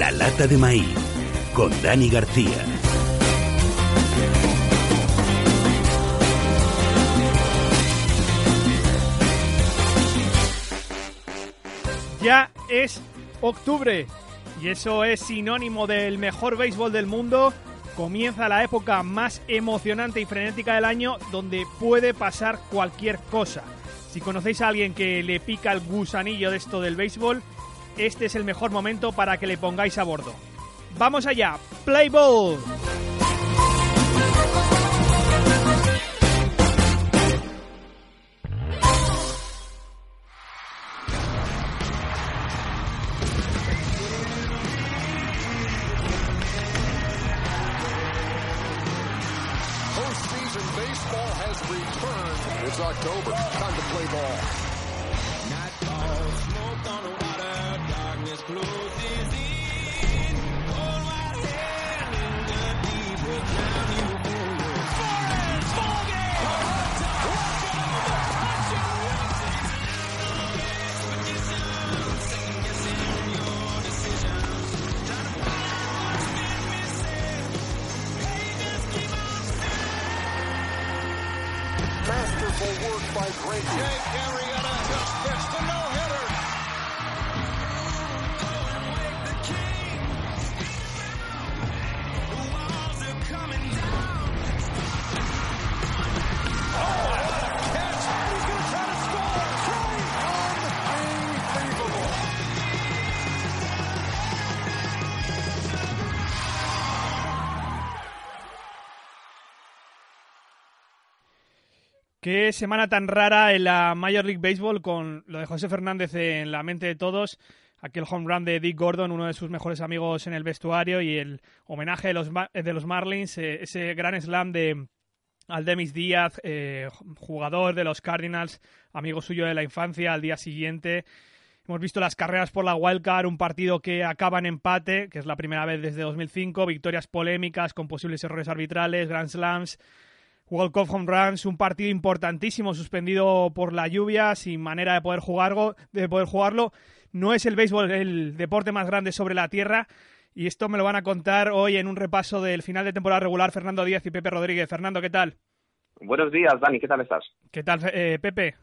La lata de maíz con Dani García. Ya es octubre y eso es sinónimo del mejor béisbol del mundo. Comienza la época más emocionante y frenética del año donde puede pasar cualquier cosa. Si conocéis a alguien que le pica el gusanillo de esto del béisbol, este es el mejor momento para que le pongáis a bordo. Vamos allá, play ball. Work by Grady. Jake Arrieta Semana tan rara en la Major League Baseball con lo de José Fernández en la mente de todos, aquel home run de Dick Gordon, uno de sus mejores amigos en el vestuario, y el homenaje de los, Ma- de los Marlins, eh, ese gran slam de Aldemis Díaz, eh, jugador de los Cardinals, amigo suyo de la infancia, al día siguiente. Hemos visto las carreras por la wildcard, un partido que acaba en empate, que es la primera vez desde 2005, victorias polémicas con posibles errores arbitrales, Grand Slams, World Cup Home Runs, un partido importantísimo suspendido por la lluvia, sin manera de poder, jugarlo, de poder jugarlo. No es el béisbol el deporte más grande sobre la tierra y esto me lo van a contar hoy en un repaso del final de temporada regular Fernando Díaz y Pepe Rodríguez. Fernando, ¿qué tal? Buenos días, Dani, ¿qué tal estás? ¿Qué tal, eh, Pepe?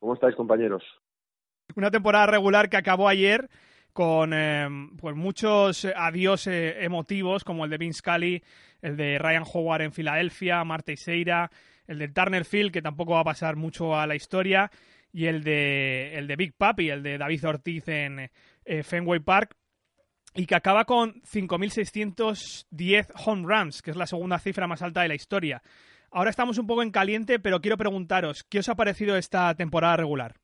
¿Cómo estáis, compañeros? Una temporada regular que acabó ayer con eh, pues muchos adiós eh, emotivos, como el de Vince Scully, el de Ryan Howard en Filadelfia, Marta Iseira, el del Turner Field, que tampoco va a pasar mucho a la historia, y el de, el de Big Papi, el de David Ortiz en eh, Fenway Park, y que acaba con 5.610 home runs, que es la segunda cifra más alta de la historia. Ahora estamos un poco en caliente, pero quiero preguntaros, ¿qué os ha parecido esta temporada regular?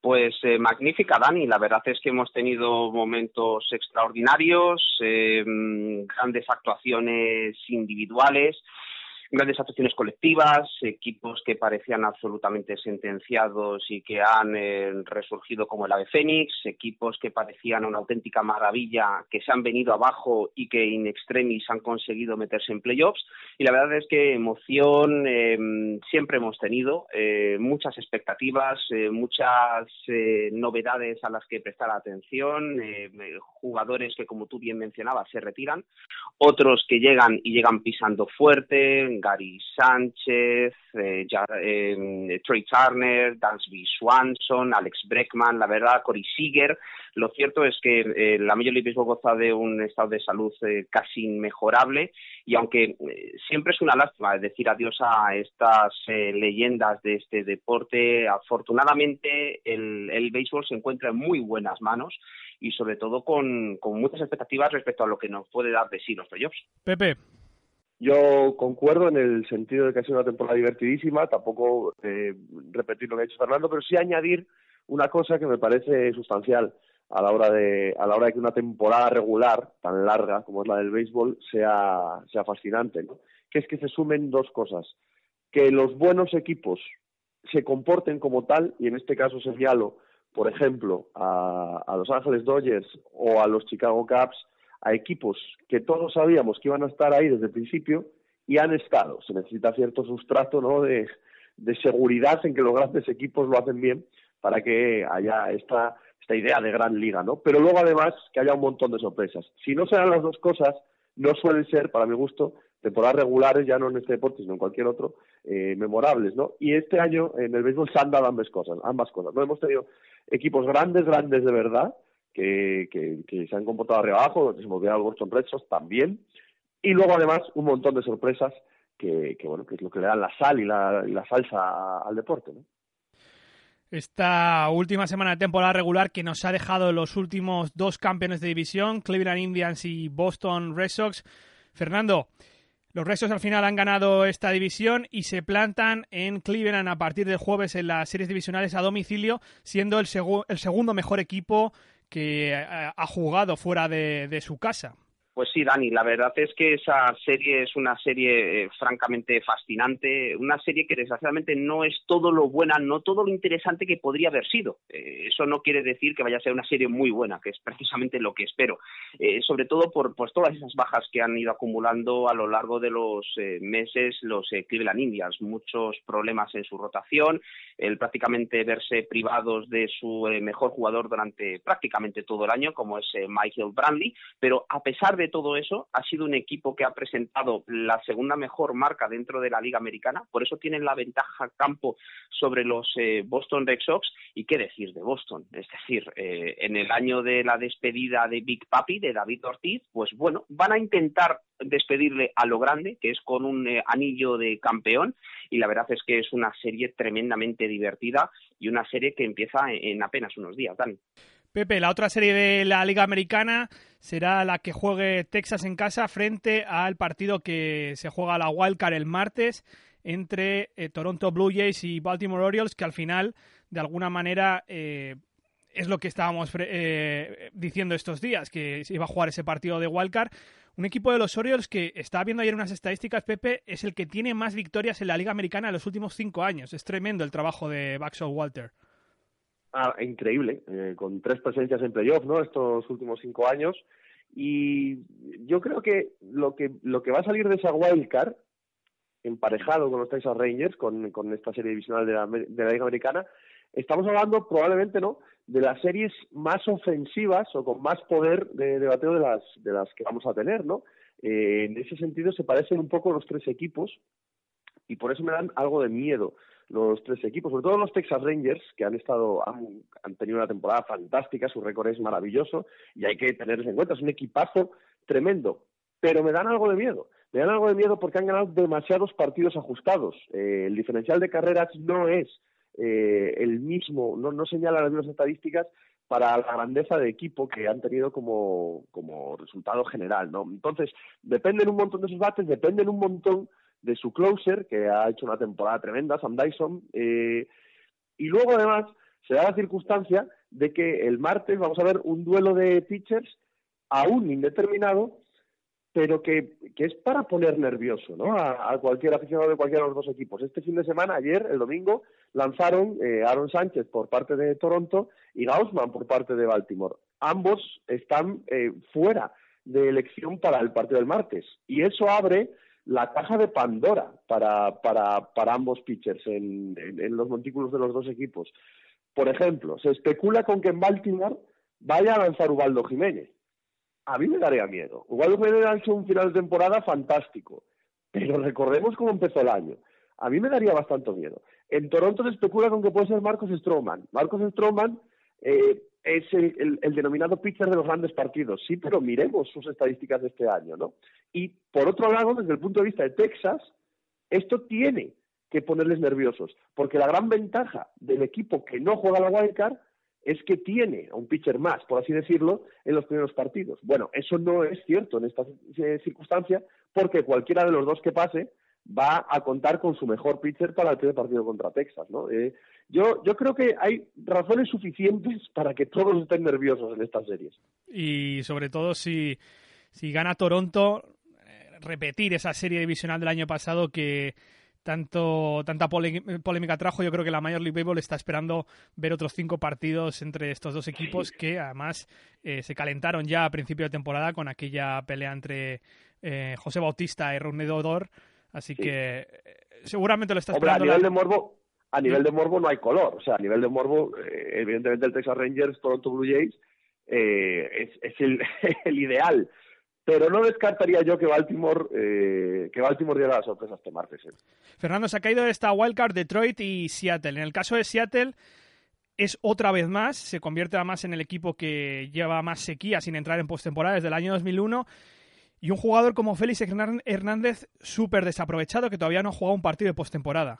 Pues eh, magnífica, Dani. La verdad es que hemos tenido momentos extraordinarios, eh, grandes actuaciones individuales, grandes actuaciones colectivas, equipos que parecían absolutamente sentenciados y que han eh, resurgido como el ave fénix, equipos que parecían una auténtica maravilla, que se han venido abajo y que in extremis han conseguido meterse en playoffs. Y la verdad es que emoción eh, siempre hemos tenido, eh, muchas expectativas, eh, muchas eh, novedades a las que prestar atención, jugadores que, como tú bien mencionabas, se retiran, otros que llegan y llegan pisando fuerte, Gary Sánchez, eh, eh, Trey Turner, Dansby Swanson, Alex Breckman, la verdad, Corey Seager. Lo cierto es que eh, la Major League Baseball goza de un estado de salud eh, casi inmejorable y aunque eh, siempre es una lástima decir adiós a estas eh, leyendas de este deporte, afortunadamente el, el béisbol se encuentra en muy buenas manos y sobre todo con, con muchas expectativas respecto a lo que nos puede dar de sí los playoffs. Pepe. Yo concuerdo en el sentido de que ha sido una temporada divertidísima, tampoco eh, repetir lo que ha dicho Fernando, pero sí añadir una cosa que me parece sustancial a la hora de a la hora de que una temporada regular tan larga como es la del béisbol sea sea fascinante. Que es que se sumen dos cosas, que los buenos equipos se comporten como tal y en este caso señalo, por ejemplo, a, a Los Ángeles Dodgers o a los Chicago Cubs a equipos que todos sabíamos que iban a estar ahí desde el principio y han estado. Se necesita cierto sustrato ¿no? de, de seguridad en que los grandes equipos lo hacen bien para que haya esta, esta idea de gran liga, ¿no? Pero luego además que haya un montón de sorpresas. Si no se dan las dos cosas, no suelen ser, para mi gusto, temporadas regulares, ya no en este deporte, sino en cualquier otro, eh, memorables, ¿no? Y este año en el béisbol se han dado ambas cosas, ambas cosas. No hemos tenido equipos grandes, grandes de verdad, que, se han comportado arriba abajo, se hemos a Boston Red Sox también, y luego además un montón de sorpresas que, bueno, que es lo que le dan la sal y la, salsa al deporte. Esta última semana de temporada regular que nos ha dejado los últimos dos campeones de división, Cleveland Indians y Boston Red Sox. Fernando, los Red Sox al final han ganado esta división y se plantan en Cleveland a partir del jueves en las series divisionales a domicilio, siendo el, segu el segundo mejor equipo que ha jugado fuera de, su casa. Pues sí, Dani, la verdad es que esa serie es una serie eh, francamente fascinante, una serie que desgraciadamente no es todo lo buena, no todo lo interesante que podría haber sido. Eh, eso no quiere decir que vaya a ser una serie muy buena, que es precisamente lo que espero. Eh, sobre todo por pues, todas esas bajas que han ido acumulando a lo largo de los meses los Cleveland Indians, muchos problemas en su rotación, el prácticamente verse privados de su mejor jugador durante prácticamente todo el año, como es Michael Brantley, pero a pesar de todo eso, ha sido un equipo que ha presentado la segunda mejor marca dentro de la Liga Americana, por eso tienen la ventaja campo sobre los eh, Boston Red Sox. ¿Y qué decir de Boston? Es decir, eh, en el año de la despedida de Big Papi, de David Ortiz, pues bueno, van a intentar despedirle a lo grande, que es con un eh, anillo de campeón, y la verdad es que es una serie tremendamente divertida y una serie que empieza en, en apenas unos días, Dani. Pepe, la otra serie de la Liga Americana será la que juegue Texas en casa frente al partido que se juega la Wildcard el martes entre eh, Toronto Blue Jays y Baltimore Orioles, que al final, de alguna manera, eh, es lo que estábamos eh, diciendo estos días, que iba a jugar ese partido de Wildcard. Un equipo de los Orioles que está viendo ayer unas estadísticas, Pepe, es el que tiene más victorias en la Liga Americana en los últimos cinco años. Es tremendo el trabajo de Baxo Walter. Ah, increíble, eh, con tres presencias en playoff, ¿no? Estos últimos cinco años. Y yo creo que lo que lo que va a salir de esa wildcard, emparejado con los Texas Rangers, con, esta serie divisional de la, de la Liga Americana, estamos hablando probablemente, ¿no? De las series más ofensivas o con más poder de, de bateo de las, de las que vamos a tener, ¿no? Eh, en ese sentido se parecen un poco los tres equipos y por eso me dan algo de miedo los tres equipos, sobre todo los Texas Rangers, que han estado, han, han tenido una temporada fantástica, su récord es maravilloso y hay que tenerlos en cuenta, es un equipazo tremendo, pero me dan algo de miedo. Me dan algo de miedo porque han ganado demasiados partidos ajustados. Eh, el diferencial de carreras no es eh, el mismo, no, no señala las mismas estadísticas para la grandeza de equipo que han tenido como, como resultado general, ¿no? Entonces, dependen un montón de sus bates, dependen un montón de su closer, que ha hecho una temporada tremenda, Sam Dyson, eh, y luego además se da la circunstancia de que el martes vamos a ver un duelo de pitchers aún indeterminado, pero que, que es para poner nervioso ¿no? a, cualquier aficionado de cualquiera de los dos equipos. Este fin de semana, ayer, el domingo, lanzaron eh, Aaron Sánchez por parte de Toronto y Gaussman por parte de Baltimore. Ambos están eh, fuera de elección para el partido del martes y eso abre la caja de Pandora para, para, para ambos pitchers en, en, los montículos de los dos equipos. Por ejemplo, se especula con que en Baltimore vaya a lanzar Ubaldo Jiménez. A mí me daría miedo. Ubaldo Jiménez ha hecho un final de temporada fantástico, pero recordemos cómo empezó el año. A mí me daría bastante miedo. En Toronto se especula con que puede ser Marcos Stroman. Marcos Stroman eh, es el, el, el, denominado pitcher de los grandes partidos, sí, pero miremos sus estadísticas de este año, ¿no? Y por otro lado, desde el punto de vista de Texas, esto tiene que ponerles nerviosos, porque la gran ventaja del equipo que no juega la wildcard es que tiene a un pitcher más, por así decirlo, en los primeros partidos. Bueno, eso no es cierto en esta circunstancia, porque cualquiera de los dos que pase va a contar con su mejor pitcher para el primer partido contra Texas, ¿no? Eh, yo, yo creo que hay razones suficientes para que todos estén nerviosos en estas series. Y sobre todo si, si gana Toronto, eh, repetir esa serie divisional del año pasado que tanto tanta polémica trajo, yo creo que la Major League Baseball está esperando ver otros cinco partidos entre estos dos equipos que además eh, se calentaron ya a principio de temporada con aquella pelea entre eh, José Bautista y Ronnie Odor, así sí. que seguramente lo está Hombre, esperando. a nivel la... de morbo, a nivel de morbo no hay color. O sea, a nivel de morbo, eh, evidentemente el Texas Rangers, Toronto Blue Jays, eh, es, es el, el ideal. Pero no descartaría yo que Baltimore, eh, que Baltimore diera la sorpresa este martes. eh. Fernando, se ha caído de esta wildcard Detroit y Seattle. En el caso de Seattle, es otra vez más, se convierte además en el equipo que lleva más sequía sin entrar en postemporada desde el año 2001. Y un jugador como Félix Hernán- Hernández súper desaprovechado que todavía no ha jugado un partido de postemporada.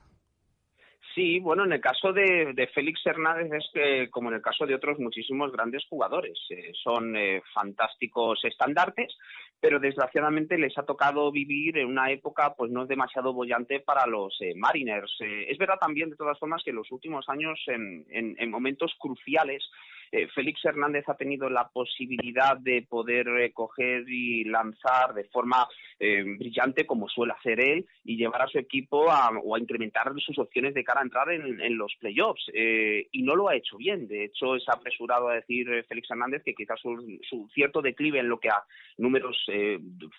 Sí, bueno, en el caso de, de Félix Hernández es que, como en el caso de otros muchísimos grandes jugadores, eh, son eh, fantásticos estandartes, pero desgraciadamente les ha tocado vivir en una época pues no demasiado bollante para los eh, Mariners. Es verdad también, de todas formas, que en los últimos años, en momentos cruciales, eh, Félix Hernández ha tenido la posibilidad de poder eh, coger y lanzar de forma eh, brillante, como suele hacer él, y llevar a su equipo a, o a incrementar sus opciones de cara a entrar en, en los playoffs. Eh, y no lo ha hecho bien. De hecho, es apresurado a decir Félix Hernández que quizás su, su cierto declive en lo que a números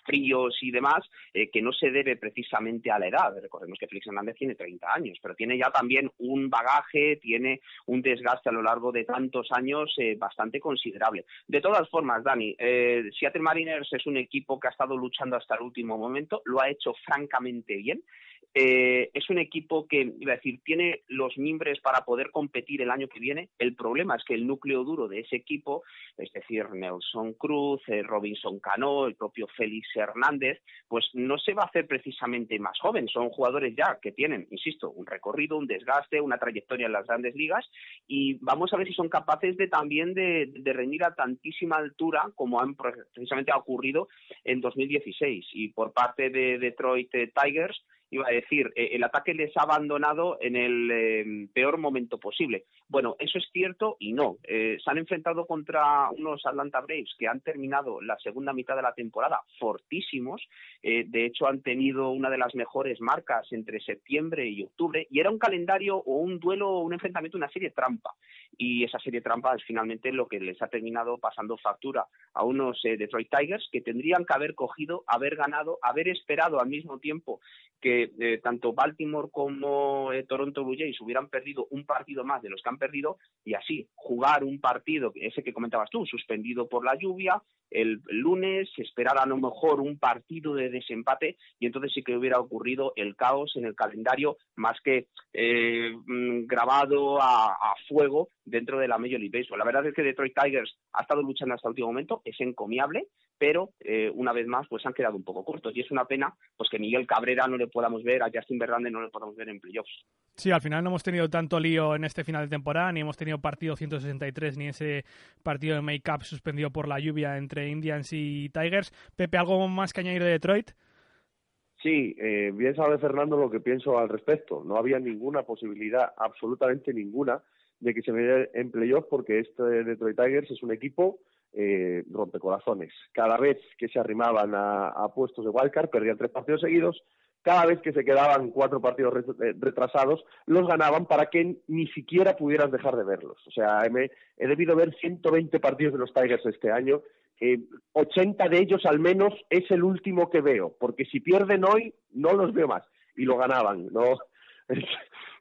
fríos y demás, que no se debe precisamente a la edad. Recordemos que Félix Hernández tiene 30 años, pero tiene ya también un bagaje, tiene un desgaste a lo largo de tantos años eh, bastante considerable. De todas formas, Dani, eh, Seattle Mariners es un equipo que ha estado luchando hasta el último momento, lo ha hecho francamente bien. Eh, es un equipo que, iba a decir, tiene los mimbres para poder competir el año que viene. El problema es que el núcleo duro de ese equipo, es decir, Nelson Cruz, eh, Robinson Cano, el propio Félix Hernández, pues no se va a hacer precisamente más joven. Son jugadores ya que tienen, insisto, un recorrido, un desgaste, una trayectoria en las grandes ligas y vamos a ver si son capaces de también de, de rendir a tantísima altura como han pre- precisamente ha ocurrido en 2016. Y por parte de Detroit Tigers, iba a decir, eh, el ataque les ha abandonado en el eh, peor momento posible. Bueno, eso es cierto y no. Eh, se han enfrentado contra unos Atlanta Braves que han terminado la segunda mitad de la temporada fortísimos. De hecho, han tenido una de las mejores marcas entre septiembre y octubre y era un calendario o un duelo un enfrentamiento, una serie trampa. Y esa serie trampa es finalmente lo que les ha terminado pasando factura a unos eh, Detroit Tigers que tendrían que haber cogido, haber ganado, haber esperado al mismo tiempo que eh, tanto Baltimore como eh, Toronto Blue Jays hubieran perdido un partido más de los que han perdido y así jugar un partido, ese que comentabas tú, suspendido por la lluvia, el lunes, esperar a lo mejor un partido de desempate y entonces sí que hubiera ocurrido el caos en el calendario más que eh, mm, grabado a, a fuego dentro de la Major League Baseball. La verdad es que Detroit Tigers ha estado luchando hasta el último momento, es encomiable, pero eh, una vez más pues han quedado un poco cortos y es una pena pues que Miguel Cabrera no le podamos ver, a Justin Verlander no le podamos ver en playoffs. Sí, al final no hemos tenido tanto lío en este final de temporada, ni hemos tenido partido 163, ni ese partido de make-up suspendido por la lluvia entre Indians y Tigers. Pepe, ¿algo más que añadir de Detroit? Sí, eh, bien sabe Fernando lo que pienso al respecto. No había ninguna posibilidad, absolutamente ninguna, de que se metiera en playoff porque este Detroit Tigers es un equipo eh, rompecorazones. Cada vez que se arrimaban a, puestos de wildcard perdían tres partidos seguidos. Cada vez que se quedaban cuatro partidos eh, retrasados, los ganaban para que ni siquiera pudieras dejar de verlos. O sea, me- he debido ver 120 partidos de los Tigers este año. Eh, 80 de ellos al menos es el último que veo, porque si pierden hoy, no los veo más. Y lo ganaban, ¿no? Es,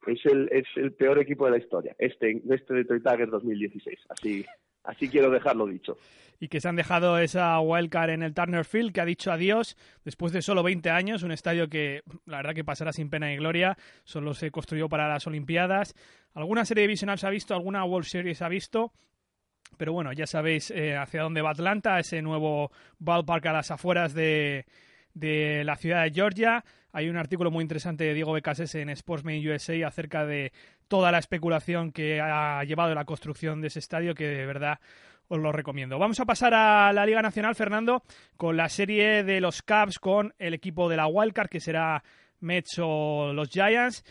es el, es el peor equipo de la historia, este, este Detroit Tigers 2016. Así, así quiero dejarlo dicho. Y que se han dejado esa wildcard en el Turner Field, que ha dicho adiós después de solo 20 años, un estadio que la verdad que pasará sin pena y gloria, solo se construyó para las Olimpiadas. Alguna serie divisional se ha visto, alguna World Series se ha visto, pero bueno, ya sabéis eh, hacia dónde va Atlanta, ese nuevo ballpark a las afueras de, de la ciudad de Georgia. Hay un artículo muy interesante de Diego Becases en Sportsman USA acerca de toda la especulación que ha llevado la construcción de ese estadio, que de verdad os lo recomiendo. Vamos a pasar a la Liga Nacional, Fernando, con la serie de los Cubs con el equipo de la Wildcard, que será Mets o los Giants.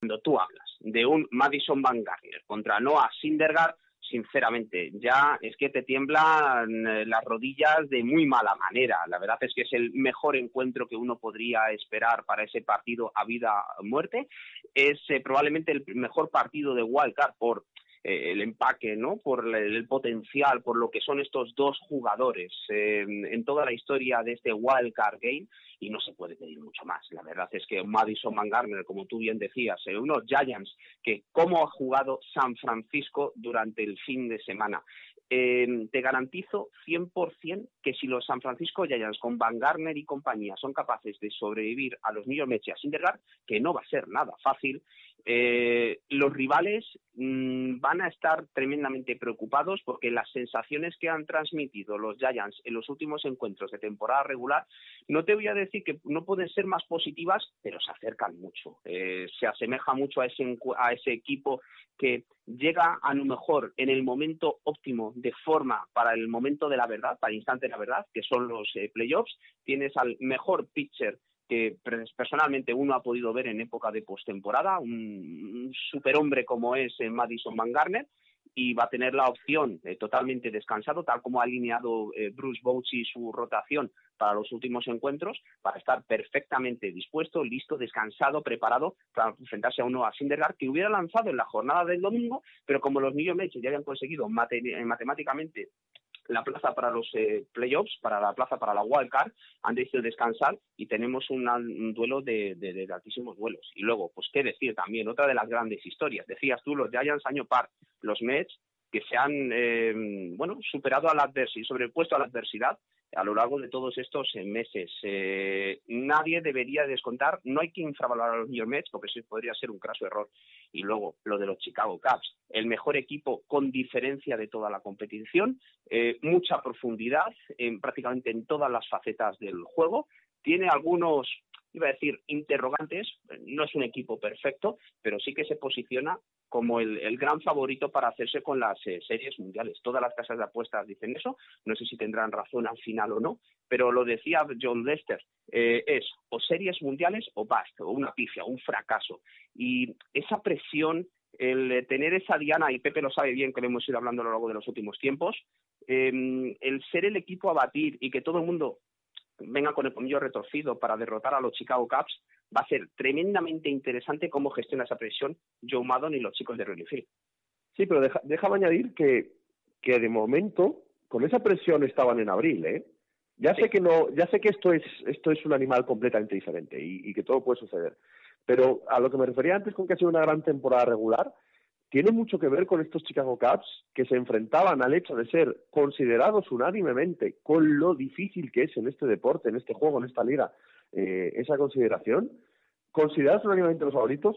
Cuando tú hablas de un Madison Van Garner contra Noah Syndergaard, sinceramente, ya es que te tiemblan eh, las rodillas de muy mala manera. La verdad es que es el mejor encuentro que uno podría esperar para ese partido a vida o muerte. Es eh, probablemente el mejor partido de Wildcard por eh, el empaque, ¿no? Por el, potencial, por lo que son estos dos jugadores eh, en toda la historia de este Wild Card Game y no se puede pedir mucho más. La verdad es que Madison Van Garner, como tú bien decías, eh, unos Giants que cómo ha jugado San Francisco durante el fin de semana. Eh, te garantizo 100% que si los San Francisco Giants con Van Garner y compañía son capaces de sobrevivir a los New York Mets y que no va a ser nada fácil, eh, los rivales mmm, van a estar tremendamente preocupados porque las sensaciones que han transmitido los Giants en los últimos encuentros de temporada regular, no te voy a decir que no pueden ser más positivas, pero se acercan mucho. Eh, se asemeja mucho a ese, a ese equipo que llega a lo mejor en el momento óptimo de forma para el momento de la verdad, para el instante de la verdad, que son los eh, playoffs. Tienes al mejor pitcher que personalmente uno ha podido ver en época de postemporada, un, superhombre como es eh, Madison Van Garner, y va a tener la opción eh, totalmente descansado, tal como ha alineado eh, Bruce Bochy su rotación para los últimos encuentros, para estar perfectamente dispuesto, listo, descansado, preparado para enfrentarse a uno a Syndergaard que hubiera lanzado en la jornada del domingo, pero como los New York Mets ya habían conseguido mate matemáticamente la plaza para los eh, playoffs, para la plaza para la wild card, han decidido descansar y tenemos un duelo de, de, altísimos vuelos. Y luego, pues qué decir también, otra de las grandes historias. Decías tú, los Giants año par, los Mets, que se han, eh, bueno, superado a la adversidad, sobrepuesto a la adversidad a lo largo de todos estos eh, meses. Eh, nadie debería descontar, no hay que infravalorar a los New York Mets porque eso podría ser un craso error. Y luego, lo de los Chicago Cubs, el mejor equipo con diferencia de toda la competición, eh, mucha profundidad en, prácticamente en todas las facetas del juego, tiene algunos iba a decir interrogantes, no es un equipo perfecto, pero sí que se posiciona como el, gran favorito para hacerse con las eh, series mundiales. Todas las casas de apuestas dicen eso, no sé si tendrán razón al final o no, pero lo decía John Lester, eh, es o series mundiales o basta, o una pifia, un fracaso. Y esa presión el tener esa diana, y Pepe lo sabe bien que lo hemos ido hablando a lo largo de los últimos tiempos, eh, el ser el equipo a batir y que todo el mundo venga con el pomillo retorcido para derrotar a los Chicago Cubs, va a ser tremendamente interesante cómo gestiona esa presión Joe Maddon y los chicos de Wrigley Field. Sí, pero deja, déjame añadir que, que de momento con esa presión estaban en abril, ¿eh? Ya sí. sé que no, ya sé que esto es esto es un animal completamente diferente y, y, que todo puede suceder. Pero a lo que me refería antes con que ha sido una gran temporada regular, tiene mucho que ver con estos Chicago Cubs que se enfrentaban al hecho de ser considerados unánimemente con lo difícil que es en este deporte, en este juego, en esta liga, eh, esa consideración, considerados unánimemente los favoritos,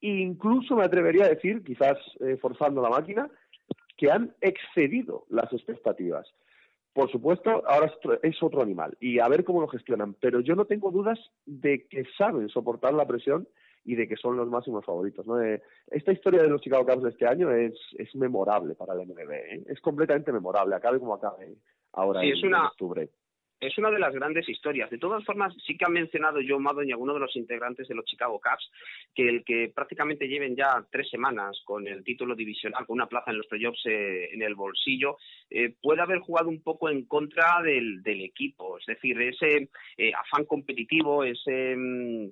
e incluso me atrevería a decir, quizás eh, forzando la máquina, que han excedido las expectativas. Por supuesto, ahora es otro, es otro animal y a ver cómo lo gestionan, pero yo no tengo dudas de que saben soportar la presión y de que son los máximos favoritos. ¿no? Eh, esta historia de los Chicago Cubs de este año es, es memorable para el MLB, ¿eh? es completamente memorable, acabe como acabe ahora sí, en, es una, en octubre es una de las grandes historias. De todas formas, sí que ha mencionado Joe Maddon y alguno de los integrantes de los Chicago Cubs que el que prácticamente lleven ya tres semanas con el título divisional, con una plaza en los playoffs eh, en el bolsillo, eh, puede haber jugado un poco en contra del, equipo. Es decir, ese eh, afán competitivo, ese,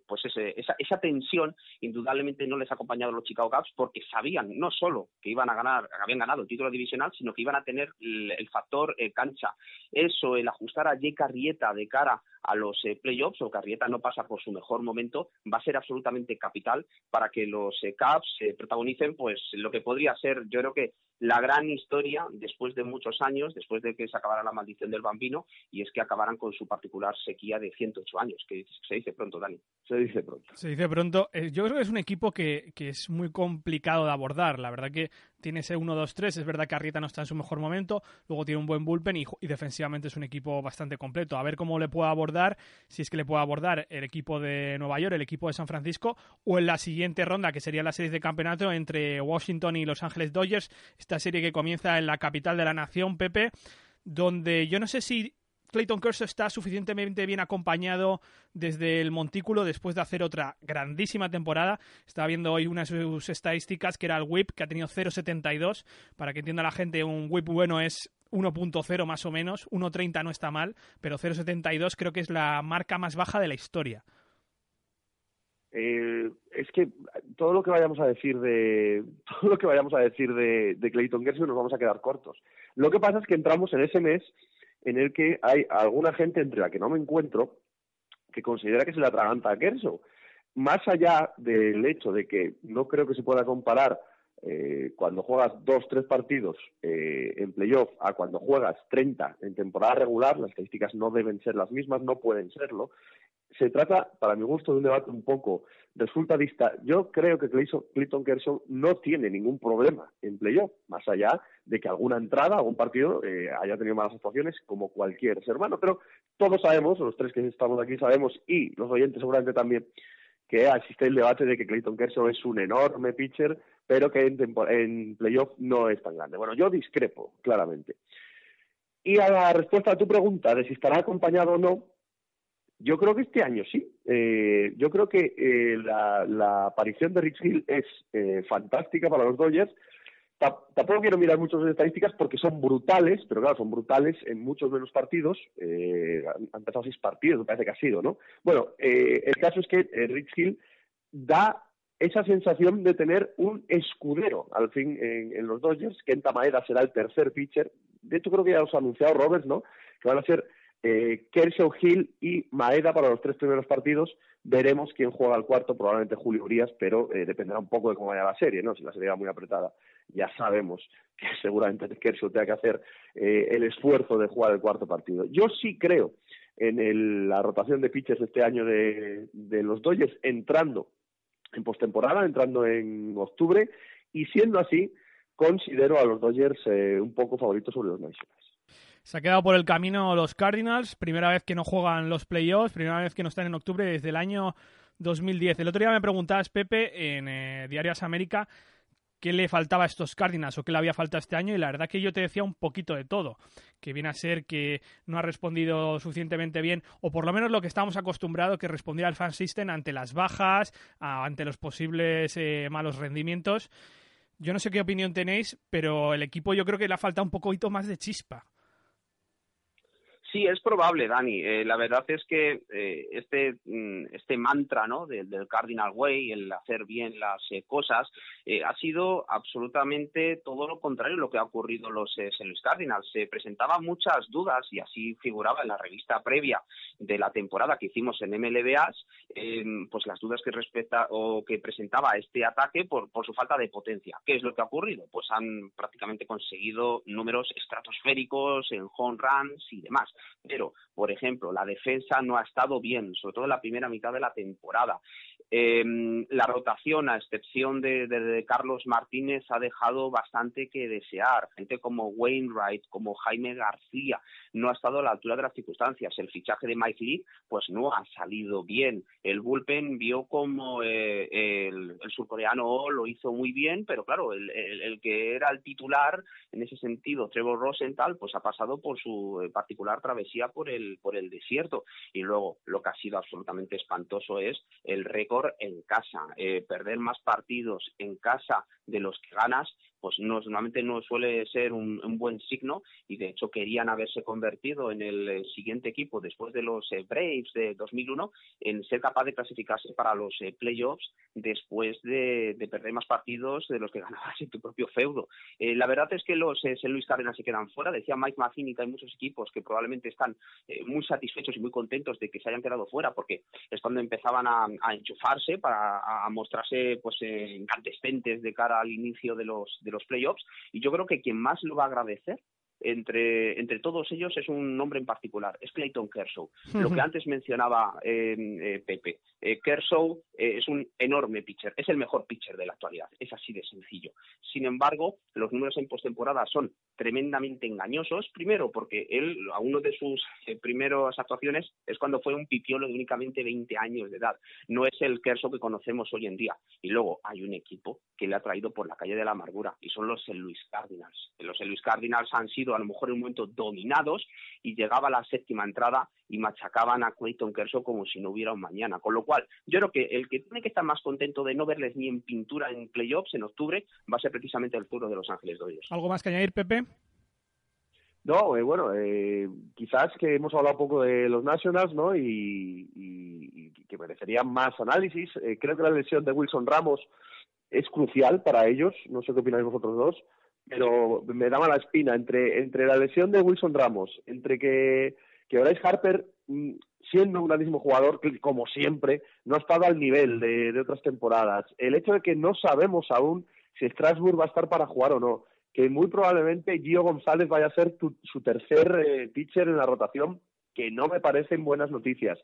pues ese, esa, esa tensión, indudablemente no les ha acompañado a los Chicago Cubs porque sabían no solo que iban a ganar, habían ganado el título divisional, sino que iban a tener el, el factor cancha. Eso, el ajustar a Jake Carrieta de cara a los eh, playoffs o Carrieta no pasa por su mejor momento, va a ser absolutamente capital para que los eh, Cavs eh, protagonicen pues lo que podría ser, yo creo que la gran historia después de muchos años, después de que se acabara la maldición del bambino, y es que acabaran con su particular sequía de 108 años, que se dice pronto, Dani. Se dice pronto. Se dice pronto. Eh, yo creo que es un equipo que, que es muy complicado de abordar. La verdad que tiene ese 1-2-3, es verdad que Arrieta no está en su mejor momento, luego tiene un buen bullpen y, defensivamente es un equipo bastante completo. A ver cómo le puede abordar, si es que le puede abordar el equipo de Nueva York, el equipo de San Francisco, o en la siguiente ronda, que sería la serie de campeonato entre Washington y Los Ángeles Dodgers, esta serie que comienza en la capital de la nación, Pepe, donde yo no sé si Clayton Kershaw está suficientemente bien acompañado desde el montículo después de hacer otra grandísima temporada. Estaba viendo hoy una de sus estadísticas que era el whip, que ha tenido 0.72. Para que entienda la gente, un whip bueno es 1.0 más o menos. 1.30 no está mal, pero 0.72 creo que es la marca más baja de la historia. Eh, es que todo lo que vayamos a decir de todo lo que vayamos a decir de, de Clayton Kershaw nos vamos a quedar cortos. Lo que pasa es que entramos en ese mes en el que hay alguna gente entre la que no me encuentro que considera que se le atraganta a Kershaw. Más allá del hecho de que no creo que se pueda comparar eh, cuando juegas dos, tres partidos eh, en playoff a cuando juegas 30 en temporada regular, las estadísticas no deben ser las mismas, no pueden serlo. Se trata, para mi gusto, de un debate un poco resultadista. Yo creo que Clayton Kershaw no tiene ningún problema en playoff, más allá de que alguna entrada, algún partido eh, haya tenido malas actuaciones, como cualquier ser humano. Pero todos sabemos, los tres que estamos aquí sabemos, y los oyentes seguramente también, que existe el debate de que Clayton Kershaw es un enorme pitcher, pero que en, en playoff no es tan grande. Bueno, yo discrepo, claramente. Y a la respuesta a tu pregunta de si estará acompañado o no, yo creo que este año sí. Eh, yo creo que eh, la, aparición de Rich Hill es eh, fantástica para los Dodgers. tampoco quiero mirar muchas estadísticas porque son brutales, pero claro, son brutales en muchos menos partidos. Eh, han, empezado seis partidos, me parece que ha sido, ¿no? Bueno, eh, el caso es que Rich Hill da esa sensación de tener un escudero al fin en, en los Dodgers. Kenta Maeda será el tercer pitcher. De hecho, creo que ya os ha anunciado Roberts, ¿no? Que van a ser eh, Kershaw, Hill y Maeda para los tres primeros partidos. Veremos quién juega el cuarto, probablemente Julio Urias, pero eh, dependerá un poco de cómo vaya la serie, ¿no? Si la serie va muy apretada, ya sabemos que seguramente Kershaw tenga que hacer eh, el esfuerzo de jugar el cuarto partido. Yo sí creo en el, la rotación de pitches este año de, los Dodgers entrando en postemporada, entrando en octubre, y siendo así, considero a los Dodgers eh, un poco favoritos sobre los Nationals. Se ha quedado por el camino los Cardinals, primera vez que no juegan los playoffs, primera vez que no están en octubre desde el año 2010. El otro día me preguntabas, Pepe, en eh, Diarias América, qué le faltaba a estos Cardinals o qué le había faltado este año y la verdad que yo te decía un poquito de todo, que viene a ser que no ha respondido suficientemente bien o por lo menos lo que estábamos acostumbrados que respondiera al fan system ante las bajas, ante los posibles eh, malos rendimientos. Yo no sé qué opinión tenéis, pero el equipo yo creo que le ha faltado un poquito más de chispa. Sí, es probable, Dani. Eh, la verdad es que eh, este, este mantra ¿no? del, Cardinal Way, el hacer bien las eh, cosas, ha sido absolutamente todo lo contrario a lo que ha ocurrido en los eh, Louis Cardinals. Se presentaban muchas dudas y así figuraba en la revista previa de la temporada que hicimos en MLBAs, pues las dudas que respecta o que presentaba este ataque por su falta de potencia. ¿Qué es lo que ha ocurrido? Pues han prácticamente conseguido números estratosféricos en home runs y demás pero, por ejemplo, la defensa no ha estado bien, sobre todo en la primera mitad de la temporada. Eh, la rotación, a excepción de, Carlos Martínez, ha dejado bastante que desear. Gente como Wainwright, como Jaime García, no ha estado a la altura de las circunstancias. El fichaje de Mike Lee, pues no ha salido bien. El bullpen vio como eh, el, surcoreano lo hizo muy bien, pero claro, el, que era el titular, en ese sentido, Trevor Rosenthal, pues ha pasado por su eh, particular travesía por el, por el desierto. Y luego, lo que ha sido absolutamente espantoso es el récord en casa. Eh, perder más partidos en casa de los que ganas, pues no, normalmente no suele ser un, un, buen signo y de hecho querían haberse convertido en el eh, siguiente equipo después de los eh, Braves de 2001 en ser capaz de clasificarse para los eh, playoffs después de, de, perder más partidos de los que ganabas en tu propio feudo. La verdad es que los St. Louis Cardinals se quedan fuera. Decía Mike Matheny que hay muchos equipos que probablemente están muy satisfechos y muy contentos de que se hayan quedado fuera porque es cuando empezaban a, enchufarse para a mostrarse pues incandescentes de cara al inicio de los de los playoffs y yo creo que quien más lo va a agradecer entre, entre todos ellos es un nombre en particular, es Clayton Kershaw. Uh -huh. Lo que antes mencionaba eh, eh, Pepe, eh, Kershaw es un enorme pitcher, es el mejor pitcher de la actualidad, es así de sencillo. Sin embargo, los números en postemporada son tremendamente engañosos, primero porque él, a uno de sus primeras actuaciones es cuando fue un pipiolo de únicamente 20 años de edad, no es el Kershaw que conocemos hoy en día. Y luego hay un equipo que le ha traído por la calle de la amargura y son los St. Louis Cardinals. Los St. Louis Cardinals han sido a lo mejor en un momento dominados y llegaba la séptima entrada y machacaban a Clayton Kershaw como si no hubiera un mañana. Con lo cual, yo creo que el que tiene que estar más contento de no verles ni en pintura en playoffs en octubre va a ser precisamente el futuro de Los Ángeles Dodgers. ¿Algo más que añadir, Pepe? No, eh, bueno, eh, quizás que hemos hablado un poco de los Nationals, ¿no? Y, y, y que merecerían más análisis. Eh, creo que la lesión de Wilson Ramos es crucial para ellos, no sé qué opináis vosotros dos, pero me da mala espina entre, entre la lesión de Wilson Ramos, entre que, que Bryce Harper, mm, siendo un grandísimo jugador, como siempre, no ha estado al nivel de, otras temporadas, el hecho de que no sabemos aún si Strasbourg va a estar para jugar o no, que muy probablemente Gio González vaya a ser tu- su tercer eh, pitcher en la rotación, que no me parecen buenas noticias.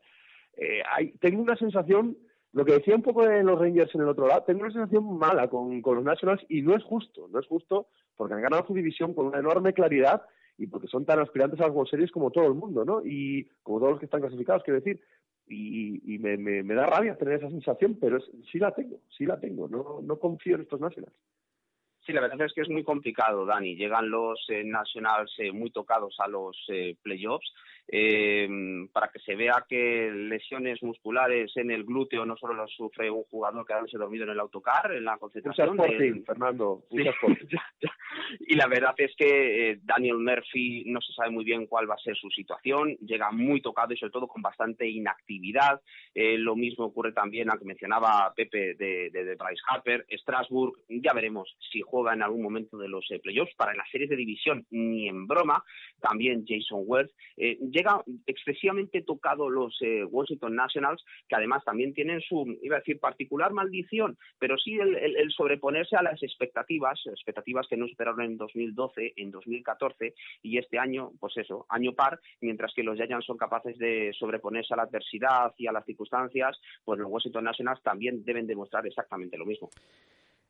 Eh, tengo una sensación, lo que decía un poco de los Rangers en el otro lado, tengo una sensación mala con los Nationals y no es justo, no es justo porque han ganado su división con una enorme claridad y porque son tan aspirantes a las World Series como todo el mundo, ¿no? Y como todos los que están clasificados, quiero decir. Y, y me, me, me da rabia tener esa sensación, pero es, sí la tengo, sí la tengo. No, no confío en estos Nationals. Sí, la verdad es que es muy complicado, Dani. Llegan los eh, eh, muy tocados a los eh, playoffs. Eh, para que se vea que lesiones musculares en el glúteo no solo los sufre un jugador quedándose dormido en el autocar, en la concentración. Sporting, del- Fernando, Sí, Sporting. Y la verdad es que eh, Daniel Murphy no se sabe muy bien cuál va a ser su situación, llega muy tocado y sobre todo con bastante inactividad. Eh, lo mismo ocurre también, aunque mencionaba Pepe de, de, de Bryce Harper, Strasbourg, ya veremos si juega en algún momento de los eh, playoffs. Para las series de división, ni en broma. También Jason. Eh, llega excesivamente tocado los eh, Washington Nationals, que además también tienen su, iba a decir, particular maldición, pero sí el, sobreponerse a las expectativas, expectativas que no superaron en 2012, en 2014 y este año, pues eso, año par, mientras que los Giants son capaces de sobreponerse a la adversidad y a las circunstancias, pues los Washington Nationals también deben demostrar exactamente lo mismo.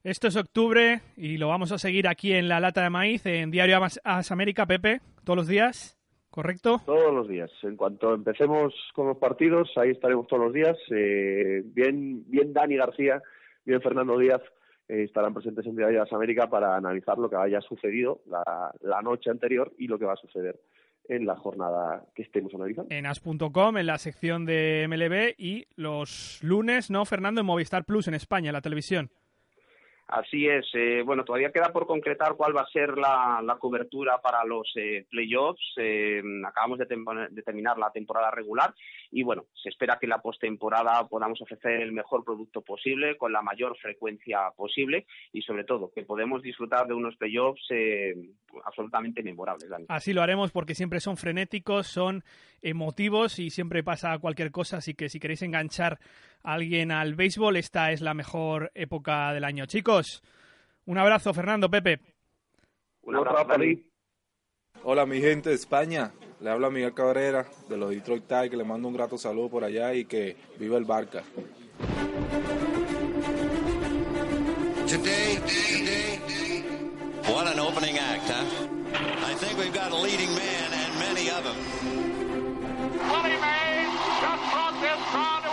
Esto es octubre y lo vamos a seguir aquí en la lata de maíz, en Diario As América, Pepe, todos los días, ¿correcto? Todos los días. En cuanto empecemos con los partidos, ahí estaremos todos los días. Eh, bien, bien Dani García, bien Fernando Díaz eh, estarán presentes en Diario de las América para analizar lo que haya sucedido la, la noche anterior y lo que va a suceder en la jornada que estemos analizando. En as.com, en la sección de MLB y los lunes, ¿no, Fernando? En Movistar Plus en España, en la televisión. Así es. eh, bueno, todavía queda por concretar cuál va a ser la, cobertura para los eh, playoffs. Eh, acabamos de, terminar la temporada regular y bueno, se espera que en la postemporada podamos ofrecer el mejor producto posible con la mayor frecuencia posible y sobre todo que podemos disfrutar de unos playoffs eh, absolutamente memorables. Dani. Así lo haremos porque siempre son frenéticos, son emotivos y siempre pasa cualquier cosa. Así que si queréis enganchar alguien al béisbol, esta es la mejor época del año. Chicos, un abrazo, Fernando, Pepe. Un abrazo, ahí. Hola mi gente de España, le habla Miguel Cabrera de los Detroit Tigers, le mando un grato saludo por allá y que viva el Barca. Today, today, what an opening act, huh? I think we've got a leading man and many of them. Willie Mays just brought this crowd.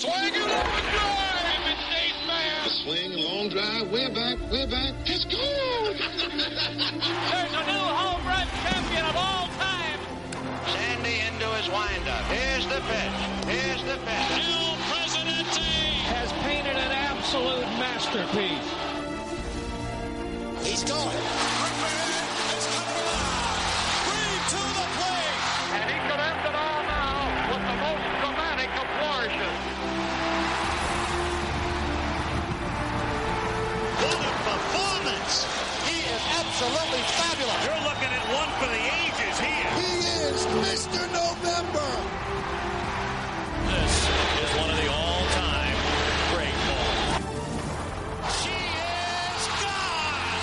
Swing it up and drive. It's Dave man. A swing, long drive, way back, way back. It's gone. There's a new home run champion of all time. Sandy into his windup. Here's the pitch. Here's the pitch. Bill Presidente has painted an absolute masterpiece. He's going. Absolutely fabulous. You're looking at one for the ages here. He is Mr. November. This is one of the all-time great balls. She is gone.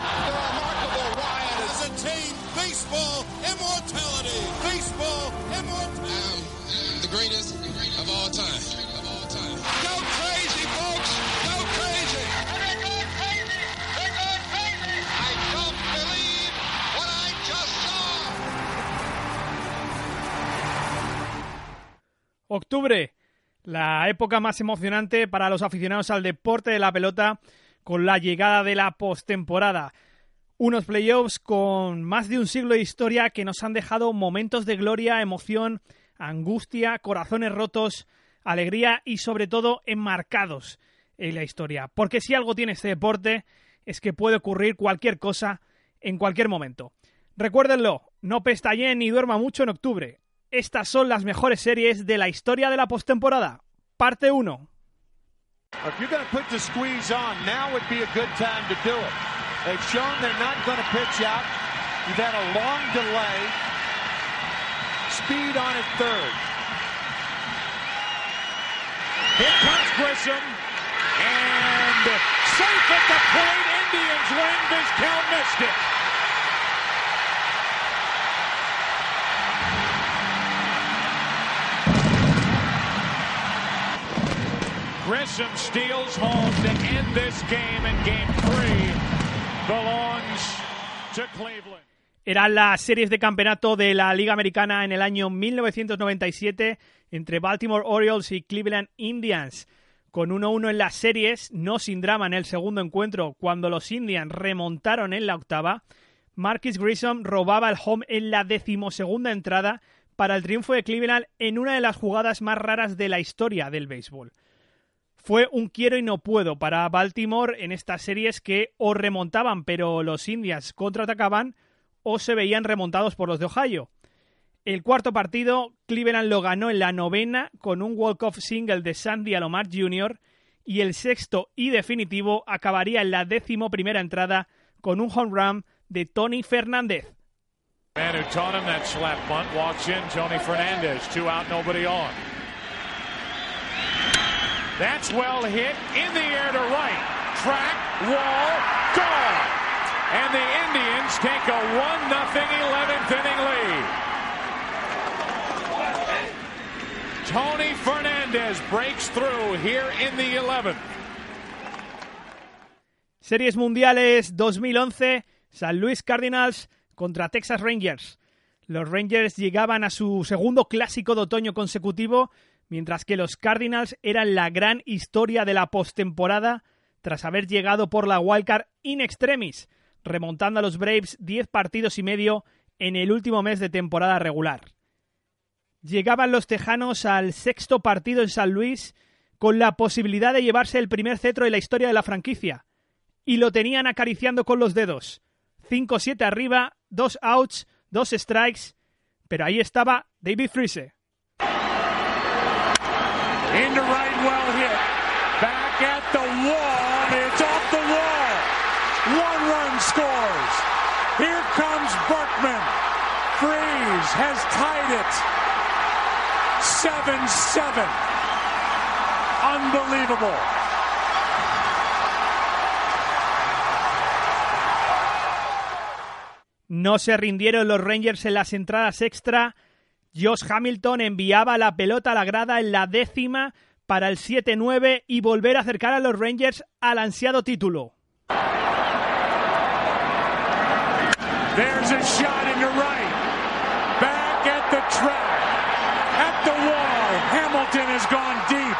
The remarkable Ryan has attained baseball immortality. Baseball immortality. the greatest of all time. Of all time. Go crazy, Octubre, la época más emocionante para los aficionados al deporte de la pelota con la llegada de la postemporada. Unos playoffs con más de un siglo de historia que nos han dejado momentos de gloria, emoción, angustia, corazones rotos, alegría y sobre todo enmarcados en la historia. Porque si algo tiene este deporte es que puede ocurrir cualquier cosa en cualquier momento. Recuérdenlo, no pestallen ni duerma mucho en octubre. Estas son las mejores series de la historia de la postemporada. Parte 1. If you're going to put the squeeze on, now would be a good time to do it. They've shown they're not going to pitch out. You've had a long delay. Speed on at third. Here comes Grissom. And safe at the plate. Indians win. Vizquel missed it. Grissom steals home to end this game, and game three belongs to Cleveland. Eran las series de campeonato de la Liga Americana en el año 1997 entre Baltimore Orioles y Cleveland Indians. Con 1-1 en las series, no sin drama en el segundo encuentro, cuando los Indians remontaron en la octava, Marcus Grissom robaba el home en la decimosegunda entrada para el triunfo de Cleveland en una de las jugadas más raras de la historia del béisbol. Fue un quiero y no puedo para Baltimore en estas series que o remontaban pero los Indians contraatacaban o se veían remontados por los de Ohio. El cuarto partido, Cleveland lo ganó en la novena con un walk-off single de Sandy Alomar Jr. y el sexto y definitivo acabaría en la décimo primera entrada con un home run de Tony Fernández. Tony Fernandez, two out, nobody on. That's well hit in the air to right. Track, wall, gone. And the Indians take a 1 0 11th inning lead. Tony Fernandez breaks through here in the 11th. Series Mundiales 2011, San Luis Cardinals contra Texas Rangers. Los Rangers llegaban a su segundo clásico de otoño consecutivo, mientras que los Cardinals eran la gran historia de la postemporada tras haber llegado por la wildcard in extremis, remontando a los Braves 10 partidos y medio en el último mes de temporada regular. Llegaban los Tejanos al sexto partido en San Luis con la posibilidad de llevarse el primer cetro en la historia de la franquicia, y lo tenían acariciando con los dedos. 5-7 arriba, dos outs, dos strikes, pero ahí estaba David Freese. Into right, well hit. Back at the wall. It's off the wall. One run scores. Here comes Berkman. Freeze has tied it. 7-7. Unbelievable. No se rindieron los Rangers en las entradas extra. Josh Hamilton enviaba la pelota a la grada en la décima para el 7-9 y volver a acercar a los Rangers al ansiado título. There's a shot into right. Back at the track. At the wall. Hamilton has gone deep.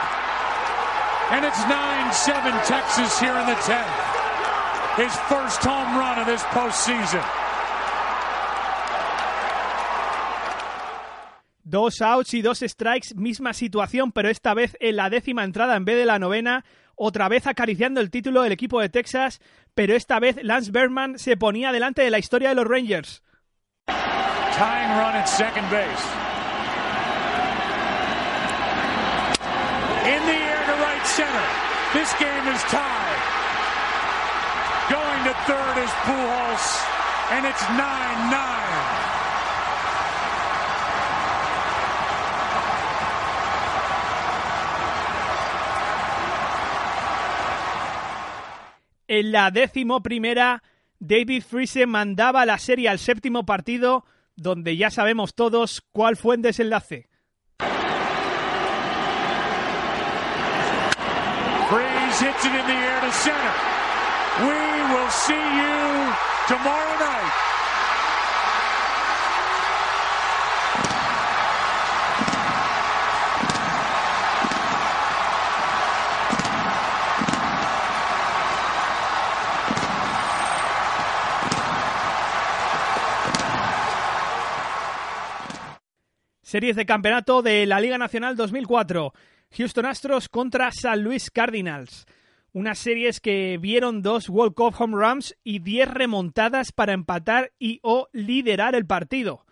And it's 9-7 Texas here in the 10th. His first home run of this postseason. Dos outs y dos strikes, misma situación, pero esta vez en la décima entrada en vez de la novena. Otra vez acariciando el título del equipo de Texas, pero esta vez Lance Bergman se ponía delante de la historia de los Rangers. Tying run at second base. In the air to right center. This game is tied. Going to third is Pujols, and it's 9-9. En la décimo primera, David Freese mandaba la serie al séptimo partido, donde ya sabemos todos cuál fue el desenlace. Freeze hits it in the air to center. We will see you tomorrow night. Series de campeonato de la Liga Nacional 2004. Houston Astros contra San Luis Cardinals. Unas series que vieron dos Cup home runs y 10 remontadas para empatar y o liderar el partido.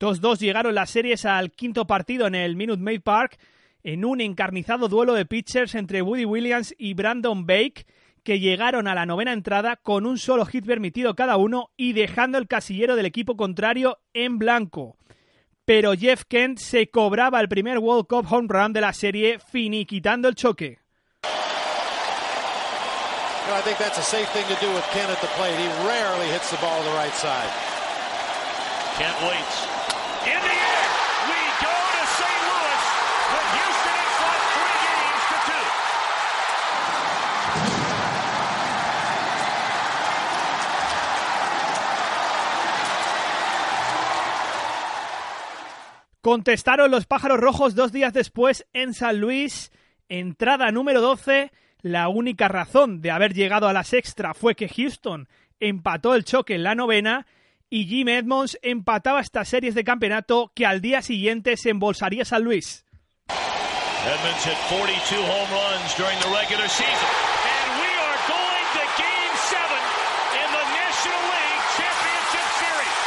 2-2 llegaron las series al quinto partido en el Minute Maid Park en un encarnizado duelo de pitchers entre Woody Williams y Brandon Bake, que llegaron a la novena entrada con un solo hit permitido cada uno y dejando el casillero del equipo contrario en blanco. Pero Jeff Kent se cobraba el primer World Cup home run de la serie, finiquitando el choque. I think that's a safe thing to do with Kent at the plate. He rarely hits the ball to the right side. Kent waits. In Contestaron los pájaros rojos dos días después en San Luis, entrada número 12. La única razón de haber llegado a las extra fue que Houston empató el choque en la novena y Jim Edmonds empataba estas series de campeonato que al día siguiente se embolsaría San Luis. Edmonds hit 42 home runs during the regular season. And we are going to game seven in the National League Championship Series.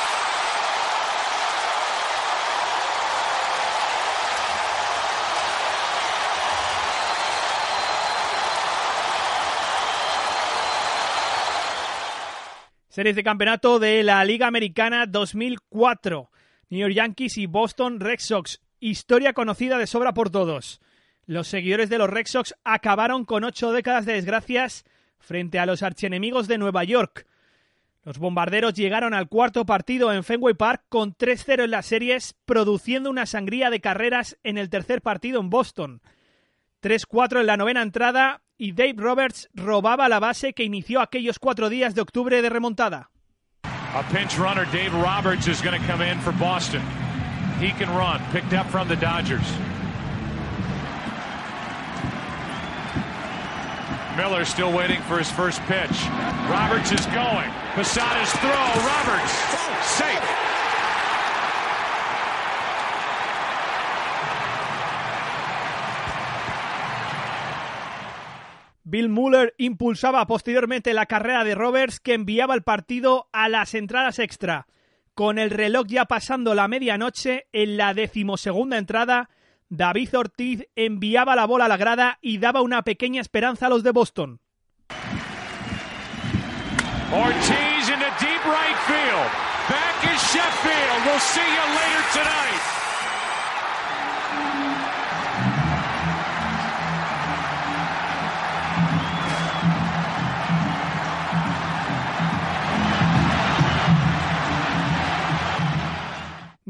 Series de campeonato de la Liga Americana 2004. New York Yankees y Boston Red Sox. Historia conocida de sobra por todos. Los seguidores de los Red Sox acabaron con ocho décadas de desgracias frente a los archienemigos de Nueva York. Los bombarderos llegaron al cuarto partido en Fenway Park con 3-0 en las series, produciendo una sangría de carreras en el tercer partido en Boston. 3-4 en la novena entrada y Dave Roberts robaba la base que inició aquellos cuatro días de octubre de remontada. A pinch runner, Dave Roberts, is going to come in for Boston. He can run, picked up from the Dodgers. Miller still waiting for his first pitch. Roberts is going. Posada's throw. Roberts safe. Bill Muller impulsaba posteriormente la carrera de Roberts que enviaba el partido a las entradas extra. Con el reloj ya pasando la medianoche, en la decimosegunda entrada, David Ortiz enviaba la bola a la grada y daba una pequeña esperanza a los de Boston. Ortiz into deep right field. Back is Sheffield. We'll see you later tonight.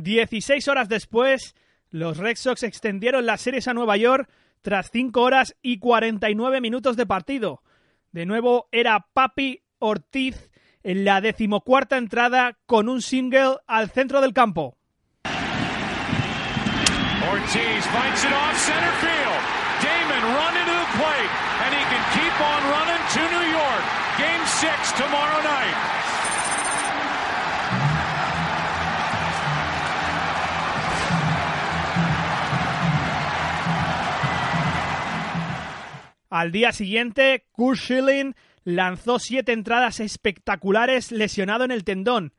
Dieciséis horas después, los Red Sox extendieron las series a Nueva York tras 5 horas y 49 minutos de partido. De nuevo era Papi Ortiz en la decimocuarta entrada con un single al centro del campo. Ortiz fights it off center field. Damon running to the plate, and he can keep on running to New York. Game six tomorrow night. Al día siguiente, Kurt Schilling lanzó siete entradas espectaculares lesionado en el tendón.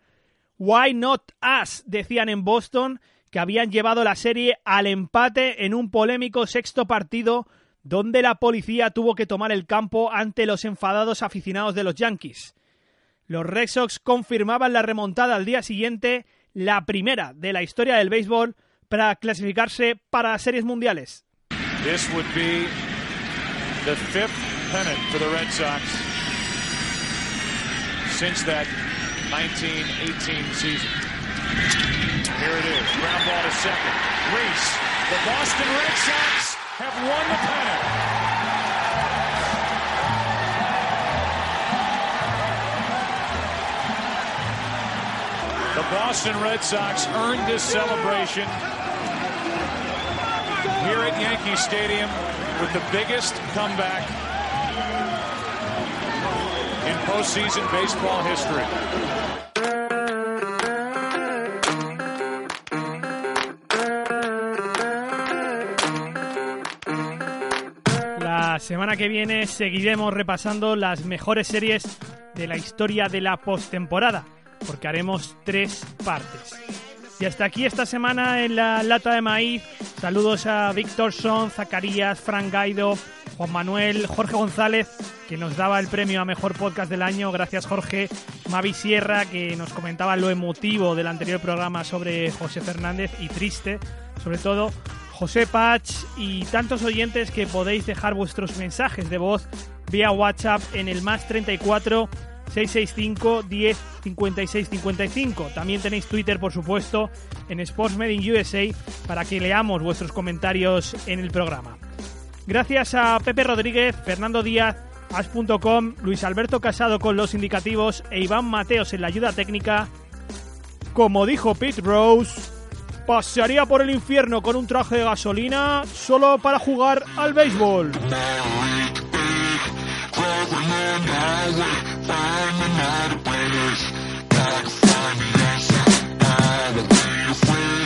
Why not us? decían en Boston, que habían llevado la serie al empate en un polémico sexto partido donde la policía tuvo que tomar el campo ante los enfadados aficionados de los Yankees. Los Red Sox confirmaban la remontada al día siguiente, la primera de la historia del béisbol, para clasificarse para las series mundiales. The fifth pennant for the Red Sox since that 1918 season. Here it is. Ground ball to second. Reese. The Boston Red Sox have won the pennant. The Boston Red Sox earned this celebration here at Yankee Stadium with the biggest comeback in postseason baseball history. La semana que viene seguiremos repasando las mejores series de la historia de la postemporada, porque haremos tres partes. Y hasta aquí esta semana en la lata de maíz. Saludos a Víctor Son, Zacarías, Frank Gaido, Juan Manuel, Jorge González, que nos daba el premio a mejor podcast del año. Gracias, Jorge. Mavi Sierra, que nos comentaba lo emotivo del anterior programa sobre José Fernández y triste, sobre todo. José Pach y tantos oyentes que podéis dejar vuestros mensajes de voz vía WhatsApp en el más 34 665 10 56 55. También tenéis Twitter, por supuesto, en Sports Made in USA para que leamos vuestros comentarios en el programa. Gracias a Pepe Rodríguez, Fernando Díaz, As.com, Luis Alberto Casado con los indicativos e Iván Mateos en la ayuda técnica. Como dijo Pete Rose, pasearía por el infierno con un traje de gasolina solo para jugar al béisbol. Overland highway, finding out. Gotta find the answer. I will be afraid.